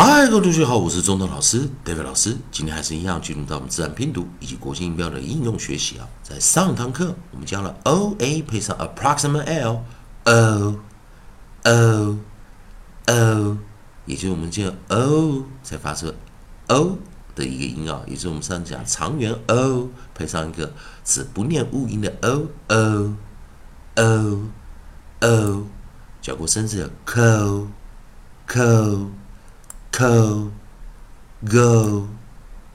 嗨，各位同学好，我是中东老师 David 老师。今天还是一样进入到我们自然拼读以及国际音标的应用学习啊。在上堂课我们教了 o a 配上 approximate l o o o，也就是我们这个 o 才发出 o 的一个音啊，也就是我们上次讲长元 o 配上一个只不念物音的 o o o o，教过生字的 co co。Co go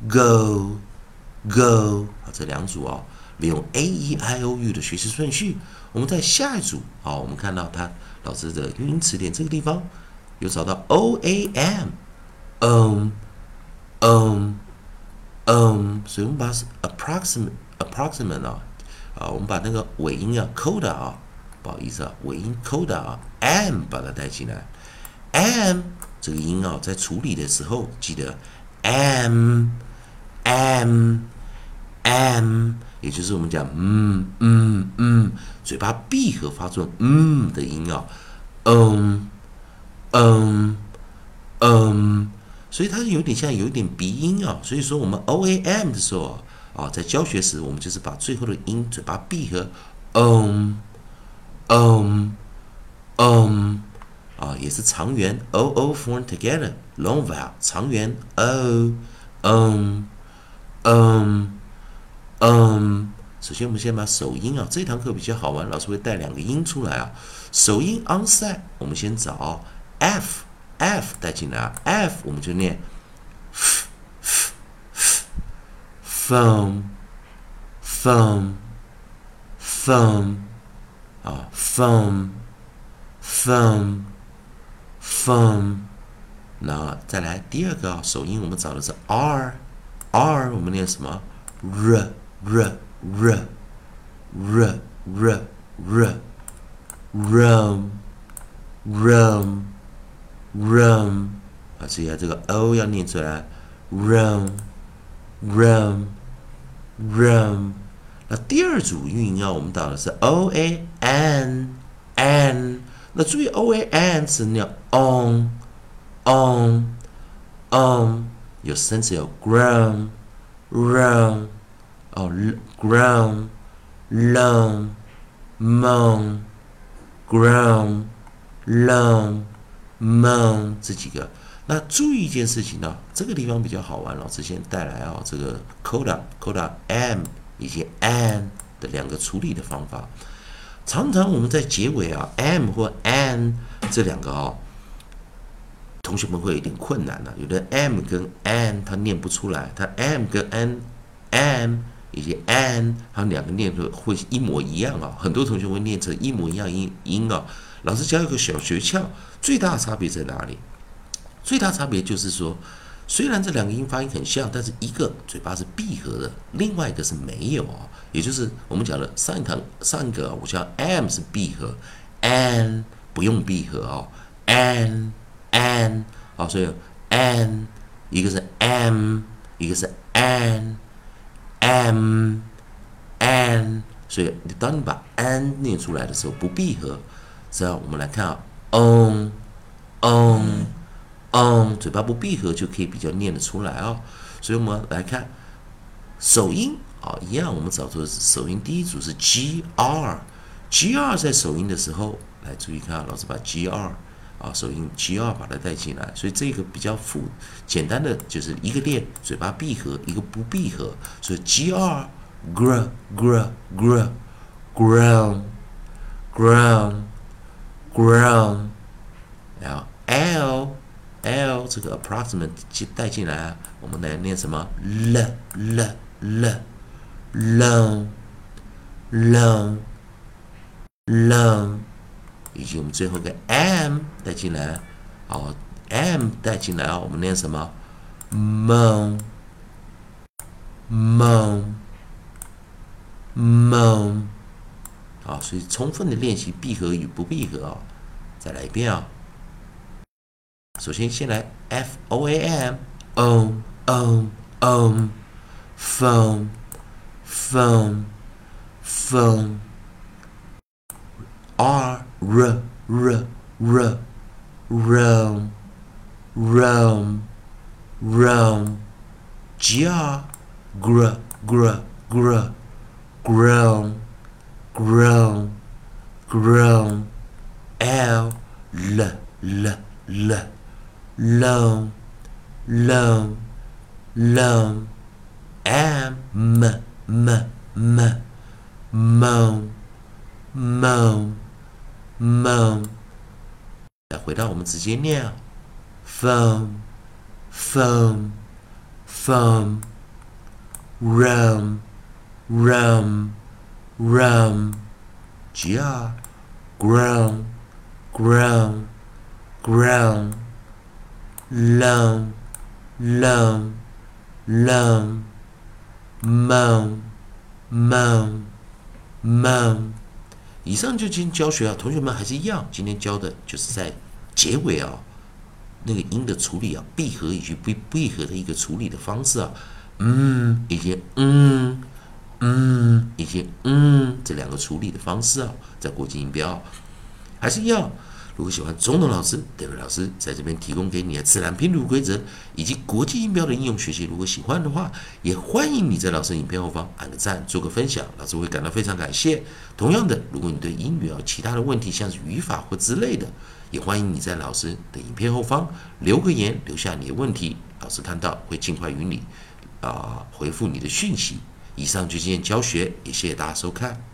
go go 啊，这两组啊，利用 a e i o u 的学习顺序。我们在下一组啊，我们看到它老师的语音词典这个地方有找到 o a m，嗯嗯嗯，所以我们把 approximate approximate 啊啊，我们把那个尾音啊 coda 啊，不好意思啊，尾音 coda 啊 m 把它带进来 m。这个音啊，在处理的时候，记得 m m m，也就是我们讲嗯嗯嗯，嘴巴闭合发出嗯的音啊，嗯嗯嗯，所以它是有点像有一点鼻音啊。所以说我们 o a m 的时候啊，在教学时，我们就是把最后的音嘴巴闭合，嗯嗯。也是长元 o o form together long vowel 长元 o um um um。首先，我们先把首音啊，这堂课比较好玩，老师会带两个音出来啊。首音 onside，我们先找 f f 带进来，f 我们就念 f f phone phone phone 啊 phone phone。from，那再来第二个首音，我们找的是 r，r 我们念什么？r r r r r r rum rum rum 啊，注意啊，这个 o 要念出来，rum rum rum。那第二组韵音啊，我们找的是 o a n n。那注意 o a n 是念 on on on，有生词有 ground round 哦 ground long moan ground long moan 这几个。那注意一件事情呢，这个地方比较好玩，老师先带来哦，这个 coda coda m 以及 an 的两个处理的方法。常常我们在结尾啊，m 或 n 这两个啊，同学们会有点困难的。有的 m 跟 n 它念不出来，它 m 跟 an，m 以及 an 它两个念的会一模一样啊。很多同学会念成一模一样音音啊。老师教一个小诀窍，最大差别在哪里？最大差别就是说。虽然这两个音发音很像，但是一个嘴巴是闭合的，另外一个是没有啊。也就是我们讲的上一堂上一个，我讲 m 是闭合，n 不用闭合哦 n n 好，所以 n 一个是 m，一个是 n。m n 所以你当你把 n 念出来的时候不闭合，这样我们来看啊，on on。嗯，嘴巴不闭合就可以比较念得出来哦。所以我们来看首音啊，一样，我们找出的是首音第一组是 G R，G R 在首音的时候，来注意看，老师把 G R 啊首音 G R 把它带进来，所以这个比较复简单的就是一个练嘴巴闭合，一个不闭合，所以 G R gr gr gr ground ground ground，然后 L。L 这个 approximate 带进来，我们来念什么？l l l long long long，以及我们最后一个 m 带进来，好，m 带进来啊，我们念什么？mon mon mon，好，所以充分的练习闭合与不闭合啊，再来一遍啊。首先，先来 f o a m o o o phone phone phone r r r r realm Rome, Rome, jaw, gr, gr, gr, grown, grown, grown, L, l, l, l, long, long, long, M, m, m, m, moan, moan, moan。再回到我们直接念啊。foam, foam, foam, rum, rum, rum, jar, grown, grown, grown, loam, loam, loam, moan, moan, moan。以上就今天教学啊，同学们还是一样，今天教的就是在结尾啊。那个音的处理啊，闭合以及不闭合的一个处理的方式啊，嗯，以及嗯嗯以及嗯这两个处理的方式啊，在国际音标还是一样。如果喜欢中等老师、德伟老师在这边提供给你的自然拼读规则以及国际音标的应用学习，如果喜欢的话，也欢迎你在老师影片后方按个赞，做个分享，老师会感到非常感谢。同样的，如果你对英语有其他的问题，像是语法或之类的，也欢迎你在老师的影片后方留个言，留下你的问题，老师看到会尽快与你啊回复你的讯息。以上就今天教学，也谢谢大家收看。